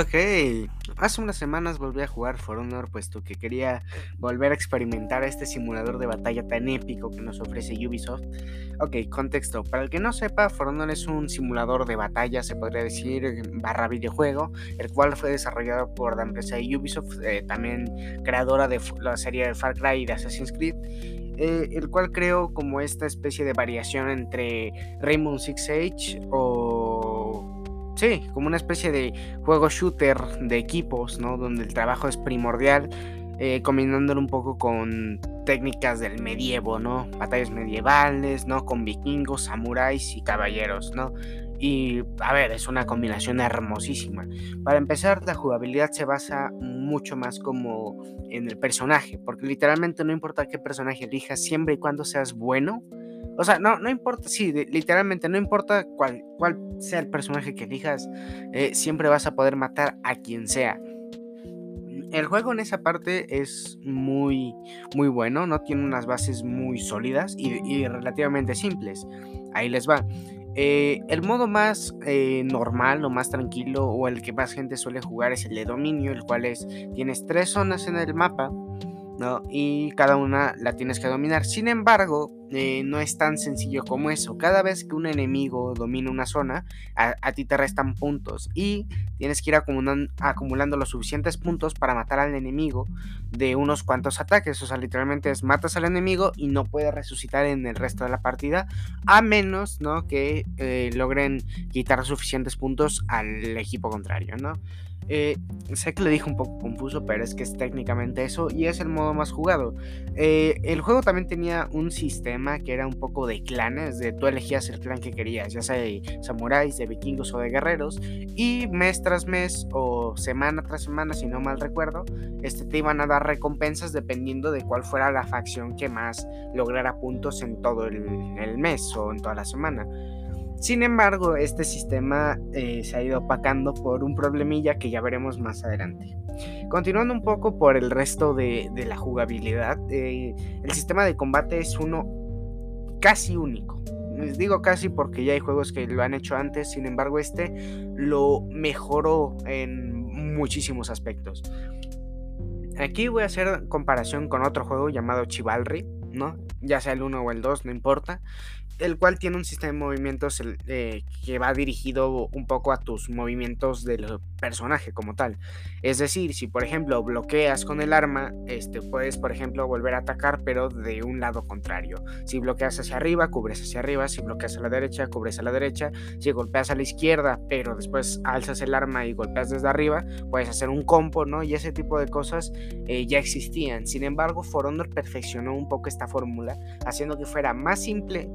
Ok, hace unas semanas volví a jugar For Honor puesto que quería volver a experimentar este simulador de batalla tan épico que nos ofrece Ubisoft. Ok, contexto, para el que no sepa, For Honor es un simulador de batalla, se podría decir, barra videojuego, el cual fue desarrollado por la empresa Ubisoft, eh, también creadora de la serie de Far Cry y de Assassin's Creed. Eh, el cual creo como esta especie de variación entre Rainbow Six Siege o sí, como una especie de juego shooter de equipos, ¿no? Donde el trabajo es primordial, eh, combinándolo un poco con técnicas del medievo, ¿no? Batallas medievales, ¿no? Con vikingos, samuráis y caballeros, ¿no? Y a ver, es una combinación hermosísima. Para empezar, la jugabilidad se basa mucho más como en el personaje, porque literalmente no importa qué personaje elijas, siempre y cuando seas bueno, o sea, no, no importa, sí, literalmente no importa cuál, cuál, sea el personaje que elijas, eh, siempre vas a poder matar a quien sea. El juego en esa parte es muy, muy bueno, no tiene unas bases muy sólidas y, relativamente simples. Ahí les va. Eh, el modo más eh, normal o más tranquilo o el que más gente suele jugar es el de dominio, el cual es, tienes tres zonas en el mapa y cada una la tienes que dominar. Sin embargo, eh, no es tan sencillo como eso. Cada vez que un enemigo domina una zona, a, ti te restan puntos y tienes que ir acumulando, los suficientes puntos para matar al enemigo de unos cuantos ataques. O sea, literalmente es matas al enemigo y no puede resucitar en el resto de la partida, a menos ¿no? que eh, logren quitar suficientes puntos al equipo contrario, ¿no? Eh, sé que le dije un poco confuso, pero es que es técnicamente eso y es el modo más jugado. El juego también tenía un sistema que era un poco de clanes, de tú elegías el clan que querías, ya sea de samuráis, de vikingos o de guerreros, y mes tras mes o semana tras semana, si no mal recuerdo, este, te iban a dar recompensas dependiendo de cuál fuera la facción que más lograra puntos en todo el mes o en toda la semana. Sin embargo, este sistema eh, se ha ido opacando por un problemilla que ya veremos más adelante. Continuando un poco por el resto de, la jugabilidad, eh, el sistema de combate es uno casi único. Les digo casi porque ya hay juegos que lo han hecho antes, sin embargo este lo mejoró en muchísimos aspectos. Aquí voy a hacer comparación con otro juego llamado Chivalry, ¿no? Ya sea el 1 o el 2, no importa el cual tiene un sistema de movimientos eh, que va dirigido un poco a tus movimientos del personaje como tal. Es decir, si por ejemplo bloqueas con el arma, este, puedes por ejemplo volver a atacar pero de un lado contrario. Si bloqueas hacia arriba, cubres hacia arriba. Si bloqueas a la derecha, cubres a la derecha. Si golpeas a la izquierda pero después alzas el arma y golpeas desde arriba, puedes hacer un combo, ¿no? Y ese tipo de cosas eh, ya existían. Sin embargo, For Honor perfeccionó un poco esta fórmula, haciendo que fuera más simple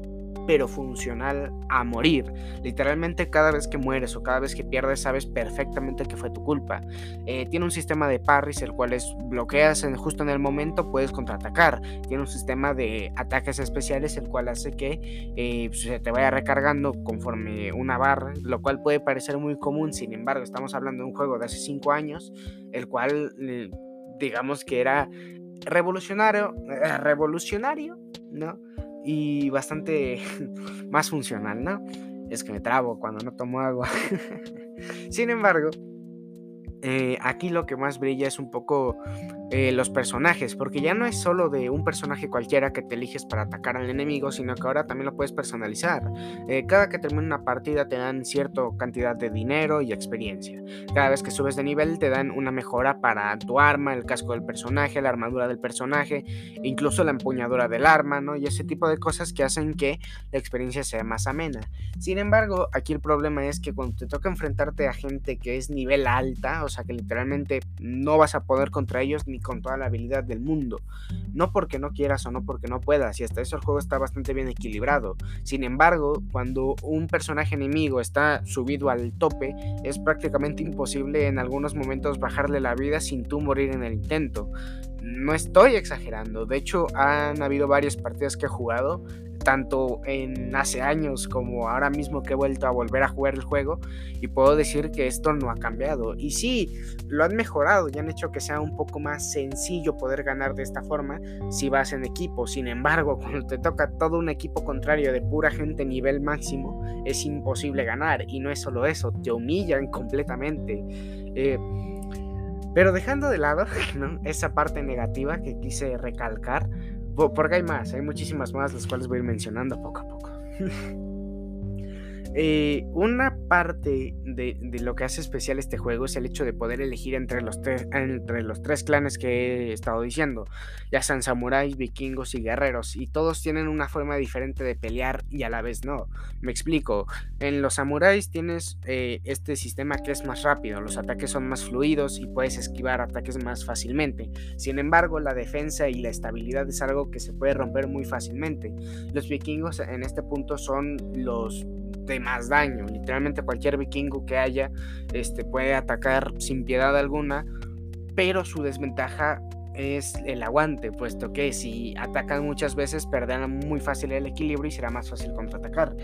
pero funcional a morir. Literalmente cada vez que mueres o cada vez que pierdes sabes perfectamente que fue tu culpa. Eh, tiene un sistema de parries, el cual es bloqueas justo en el momento, puedes contraatacar. Tiene un sistema de ataques especiales, el cual hace que eh, se te vaya recargando conforme una barra, lo cual puede parecer muy común, sin embargo estamos hablando de un juego de hace 5 años, el cual eh, digamos que era revolucionario, revolucionario, ¿no? Y bastante más funcional, ¿no? Es que me trabo cuando no tomo agua. Sin embargo, eh, aquí lo que más brilla es un poco eh, los personajes, porque ya no es solo de un personaje cualquiera que te eliges para atacar al enemigo, sino que ahora también lo puedes personalizar. Eh, cada que termina una partida te dan cierta cantidad de dinero y experiencia. Cada vez que subes de nivel te dan una mejora para tu arma, el casco del personaje, la armadura del personaje, incluso la empuñadura del arma, ¿no? Y ese tipo de cosas que hacen que la experiencia sea más amena. Sin embargo, aquí el problema es que cuando te toca enfrentarte a gente que es nivel alta, o sea que literalmente no vas a poder contra ellos ni con toda la habilidad del mundo. No porque no quieras o no porque no puedas, y hasta eso el juego está bastante bien equilibrado. Sin embargo, cuando un personaje enemigo está subido al tope, es prácticamente imposible en algunos momentos bajarle la vida sin tú morir en el intento. No estoy exagerando, de hecho han habido varias partidas que he jugado tanto en hace años como ahora mismo que he vuelto a volver a jugar el juego y puedo decir que esto no ha cambiado. Y sí, lo han mejorado y han hecho que sea un poco más sencillo poder ganar de esta forma si vas en equipo. Sin embargo, cuando te toca todo un equipo contrario de pura gente nivel máximo, es imposible ganar. Y no es solo eso, te humillan completamente. Eh, pero dejando de lado esa parte negativa que quise recalcar, porque hay más, hay muchísimas más las cuales voy a ir mencionando poco a poco. Eh, una parte de, lo que hace especial este juego es el hecho de poder elegir entre los, entre los tres clanes que he estado diciendo, ya sean samuráis, vikingos y guerreros, y todos tienen una forma diferente de pelear y a la vez no. Me explico, en los samuráis tienes eh, este sistema que es más rápido, los ataques son más fluidos y puedes esquivar ataques más fácilmente. Sin embargo, la defensa y la estabilidad es algo que se puede romper muy fácilmente. Los vikingos en este punto son los de más daño. Literalmente cualquier vikingo que haya este, puede atacar sin piedad alguna, pero su desventaja es el aguante, puesto que si atacan muchas veces perderán muy fácil el equilibrio y será más fácil contraatacar.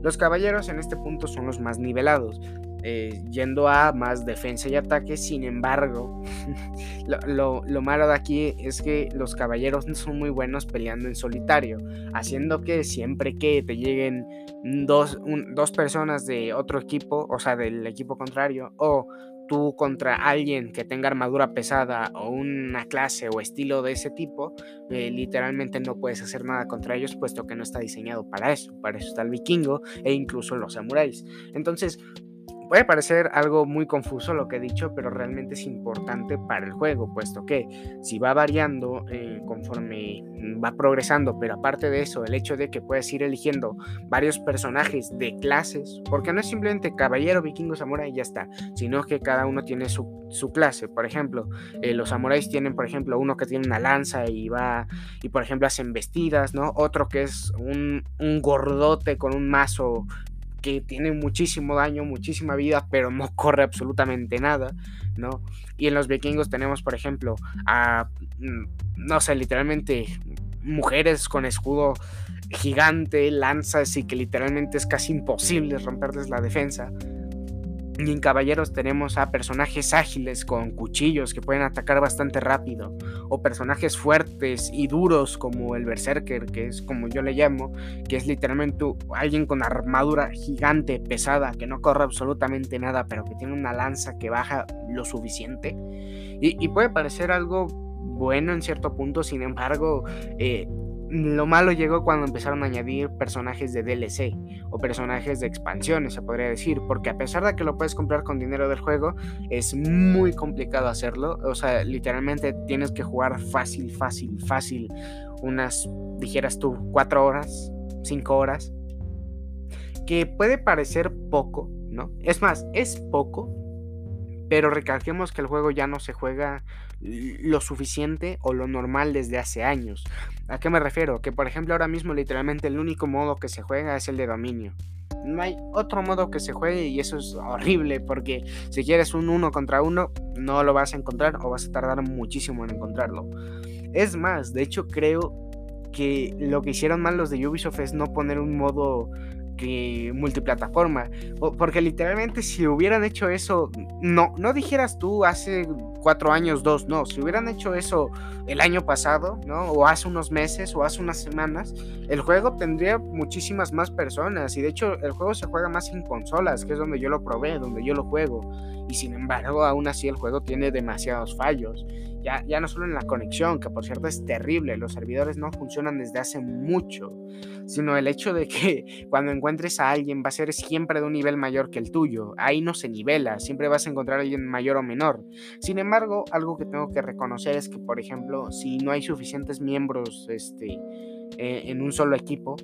Los caballeros en este punto son los más nivelados. Eh, yendo a más defensa y ataque. Sin embargo, lo, malo de aquí es que los caballeros son muy buenos peleando en solitario, haciendo que siempre que te lleguen dos, dos personas de otro equipo, o sea, del equipo contrario, o tú contra alguien que tenga armadura pesada o una clase o estilo de ese tipo, eh, literalmente no puedes hacer nada contra ellos puesto que no está diseñado para eso. Para eso está el vikingo e incluso los samuráis. Entonces, Puede parecer algo muy confuso lo que he dicho, pero realmente es importante para el juego, puesto que si va variando eh, conforme va progresando, pero aparte de eso, el hecho de que puedes ir eligiendo varios personajes de clases, porque no es simplemente caballero, vikingo, samurai y ya está, sino que cada uno tiene su, clase. Por ejemplo, eh, los samuráis tienen, por ejemplo, uno que tiene una lanza y va, y por ejemplo hacen vestidas, ¿no? Otro que es un gordote con un mazo que tiene muchísimo daño, muchísima vida, pero no corre absolutamente nada, ¿no? Y en los vikingos tenemos, por ejemplo, a, mm, no sé, literalmente mujeres con escudo gigante, lanzas y que literalmente es casi imposible romperles la defensa. Y en caballeros tenemos a personajes ágiles con cuchillos que pueden atacar bastante rápido. O personajes fuertes y duros como el berserker, que es como yo le llamo, que es literalmente alguien con armadura gigante, pesada, que no corre absolutamente nada, pero que tiene una lanza que baja lo suficiente. Y, puede parecer algo bueno en cierto punto, sin embargo, eh, lo malo llegó cuando empezaron a añadir personajes de DLC o personajes de expansiones, se podría decir, porque a pesar de que lo puedes comprar con dinero del juego, es muy complicado hacerlo. O sea, literalmente tienes que jugar fácil, fácil, fácil, unas, dijeras tú, cuatro horas, cinco horas, que puede parecer poco, ¿no? Es más, es poco, pero recalquemos que el juego ya no se juega lo suficiente o lo normal desde hace años. ¿A qué me refiero? Que por ejemplo ahora mismo literalmente el único modo que se juega es el de dominio. No hay otro modo que se juegue y eso es horrible porque si quieres un uno contra uno no lo vas a encontrar o vas a tardar muchísimo en encontrarlo. Es más, de hecho creo que lo que hicieron mal los de Ubisoft es no poner un modo que multiplataforma. Porque literalmente si hubieran hecho eso, no, no dijeras tú hace cuatro años, dos, no, si hubieran hecho eso el año pasado, ¿no? O hace unos meses o hace unas semanas, el juego tendría muchísimas más personas y de hecho el juego se juega más en consolas, que es donde yo lo probé, donde yo lo juego. Y sin embargo, aún así el juego tiene demasiados fallos. Ya, ya no solo en la conexión, que por cierto es terrible, los servidores no funcionan desde hace mucho, sino el hecho de que cuando encuentres a alguien va a ser siempre de un nivel mayor que el tuyo. Ahí no se nivela, siempre vas a encontrar a alguien mayor o menor. Sin embargo, algo que tengo que reconocer es que, por ejemplo, si no hay suficientes miembros este, eh, en un solo equipo,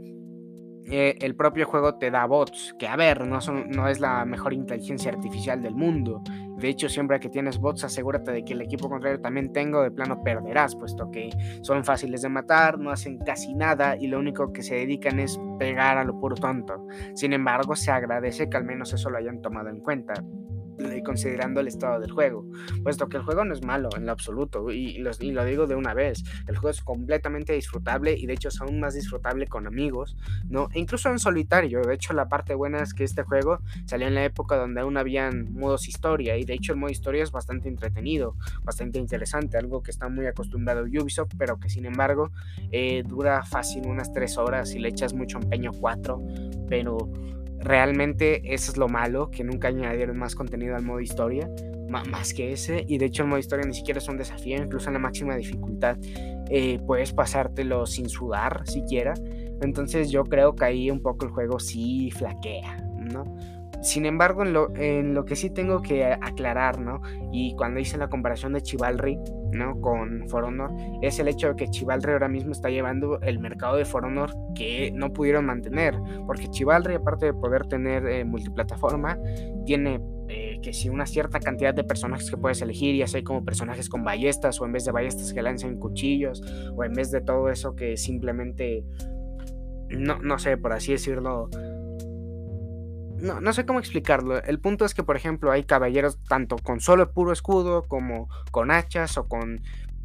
eh, el propio juego te da bots, que a ver, no, son, no es la mejor inteligencia artificial del mundo. De hecho, siempre que tienes bots, asegúrate de que el equipo contrario también tenga, de plano perderás, puesto que son fáciles de matar, no hacen casi nada y lo único que se dedican es pegar a lo puro tonto. Sin embargo, se agradece que al menos eso lo hayan tomado en cuenta. Considerando el estado del juego, puesto que el juego no es malo en lo absoluto, y, lo digo de una vez, el juego es completamente disfrutable y de hecho es aún más disfrutable con amigos, ¿no? E incluso en solitario, de hecho la parte buena es que este juego salió en la época donde aún habían modos historia, y de hecho el modo historia es bastante entretenido, bastante interesante, algo que está muy acostumbrado Ubisoft, pero que sin embargo eh, dura fácil unas 3 horas y le echas mucho empeño 4, pero realmente eso es lo malo, que nunca añadieron más contenido al modo historia, más que ese, y de hecho el modo historia ni siquiera es un desafío, incluso en la máxima dificultad eh, puedes pasártelo sin sudar siquiera, entonces yo creo que ahí un poco el juego sí flaquea. Sin embargo, en lo, en lo, que sí tengo que aclarar, ¿no? Y cuando hice la comparación de Chivalry, ¿no? Con For Honor, es el hecho de que Chivalry ahora mismo está llevando el mercado de For Honor que no pudieron mantener. Porque Chivalry, aparte de poder tener eh, multiplataforma, tiene eh, que si una cierta cantidad de personajes que puedes elegir, ya sea como personajes con ballestas, o en vez de ballestas que lancen cuchillos, o en vez de todo eso que simplemente, no, no sé, por así decirlo, no, no sé cómo explicarlo. El punto es que, por ejemplo, hay caballeros tanto con solo puro escudo como con hachas o con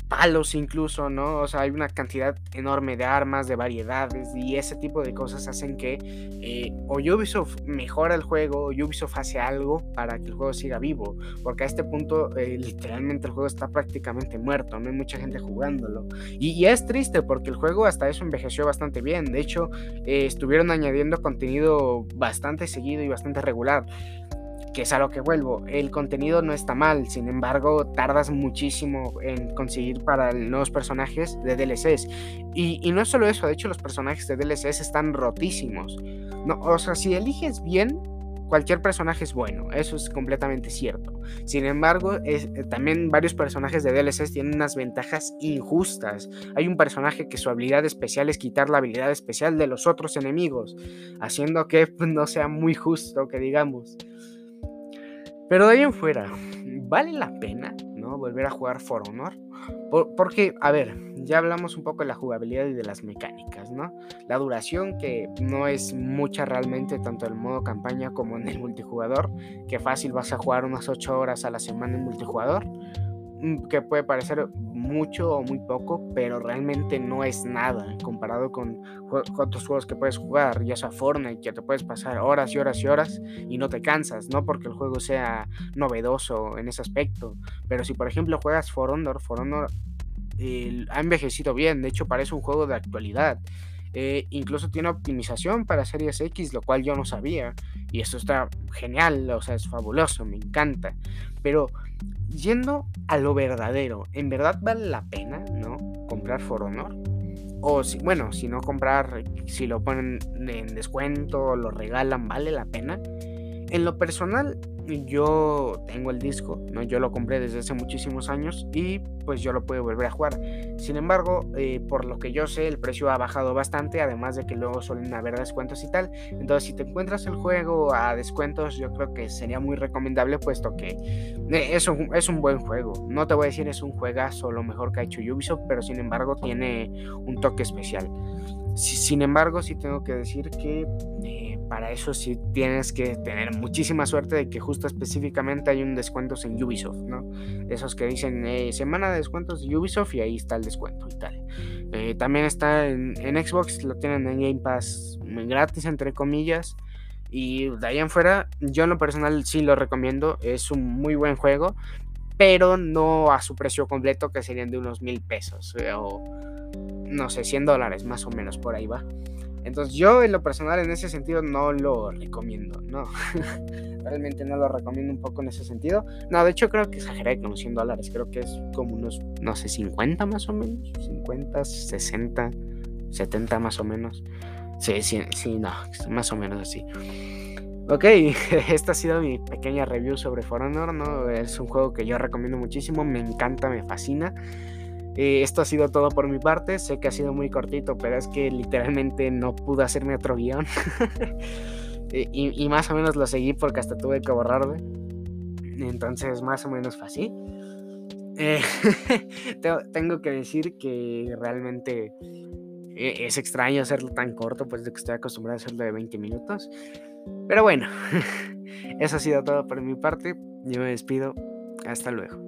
palos incluso, ¿no? O sea, hay una cantidad enorme de armas, de variedades y ese tipo de cosas hacen que eh, o Ubisoft mejora el juego o Ubisoft hace algo para que el juego siga vivo, porque a este punto eh, literalmente el juego está prácticamente muerto, no hay mucha gente jugándolo. Y, es triste porque el juego hasta eso envejeció bastante bien, de hecho eh, estuvieron añadiendo contenido bastante seguido y bastante regular que es a lo que vuelvo. El contenido no está mal, sin embargo, tardas muchísimo en conseguir para nuevos personajes de DLCs. Y, no es solo eso, de hecho, los personajes de DLCs están rotísimos. No, o sea, si eliges bien, cualquier personaje es bueno, eso es completamente cierto. Sin embargo, es, eh, también varios personajes de DLCs tienen unas ventajas injustas. Hay un personaje que su habilidad especial es quitar la habilidad especial de los otros enemigos, haciendo que pues, no sea muy justo, que digamos. Pero de ahí en fuera, ¿vale la pena ¿no? volver a jugar For Honor? porque, a ver, ya hablamos un poco de la jugabilidad y de las mecánicas, ¿no? La duración, que no es mucha realmente, tanto en el modo campaña como en el multijugador, que fácil vas a jugar unas 8 horas a la semana en multijugador. Mm, que puede parecer mucho o muy poco, pero realmente no es nada comparado con, otros juegos que puedes jugar, ya sea Fortnite, que te puedes pasar horas y horas y horas y no te cansas, no porque el juego sea novedoso en ese aspecto, pero si por ejemplo juegas For Honor, For Honor ha envejecido bien, de hecho parece un juego de actualidad. Eh, incluso tiene optimización para Series X, lo cual yo no sabía. Y eso está genial, o sea, es fabuloso, me encanta. Pero yendo a lo verdadero, ¿en verdad vale la pena, no? Comprar For Honor. O si, bueno, si no comprar, si lo ponen en descuento, lo regalan, ¿vale la pena? En lo personal, yo tengo el disco, ¿no? Yo lo compré desde hace muchísimos años y pues yo lo puedo volver a jugar. Sin embargo, eh, por lo que yo sé, el precio ha bajado bastante, además de que luego suelen haber descuentos y tal. Entonces, si te encuentras el juego a descuentos, yo creo que sería muy recomendable, puesto que eh, es un, es un buen juego. No te voy a decir es un juegazo lo mejor que ha hecho Ubisoft, pero sin embargo tiene un toque especial. Sin embargo, sí tengo que decir que eh, para eso sí tienes que tener muchísima suerte de que justo específicamente hay un descuento en Ubisoft, ¿no? Esos que dicen eh, semana de descuentos de Ubisoft y ahí está el descuento y tal. Eh, también está en, Xbox, lo tienen en Game Pass gratis, entre comillas. Y de ahí en fuera, yo en lo personal sí lo recomiendo. Es un muy buen juego, pero no a su precio completo, que serían de unos mil pesos o no sé, 100 dólares más o menos por ahí va. Entonces yo en lo personal en ese sentido no lo recomiendo, no. Realmente no lo recomiendo un poco en ese sentido. No, de hecho creo que exageré con los 100 dólares. Creo que es como unos, no sé, 50 más o menos. 50, 60, 70 más o menos. Sí, sí, sí, no, más o menos así. Ok, esta ha sido mi pequeña review sobre For Honor, ¿no? Es un juego que yo recomiendo muchísimo, me encanta, me fascina. Eh, esto ha sido todo por mi parte. Sé que ha sido muy cortito, pero es que literalmente no pude hacerme otro guion. Eh, y, más o menos lo seguí porque hasta tuve que borrarme. Entonces, más o menos fue así. Eh, tengo que decir que realmente e, es extraño hacerlo tan corto, pues de que estoy acostumbrado a hacerlo de 20 minutos. Pero bueno, eso ha sido todo por mi parte. Yo me despido. Hasta luego.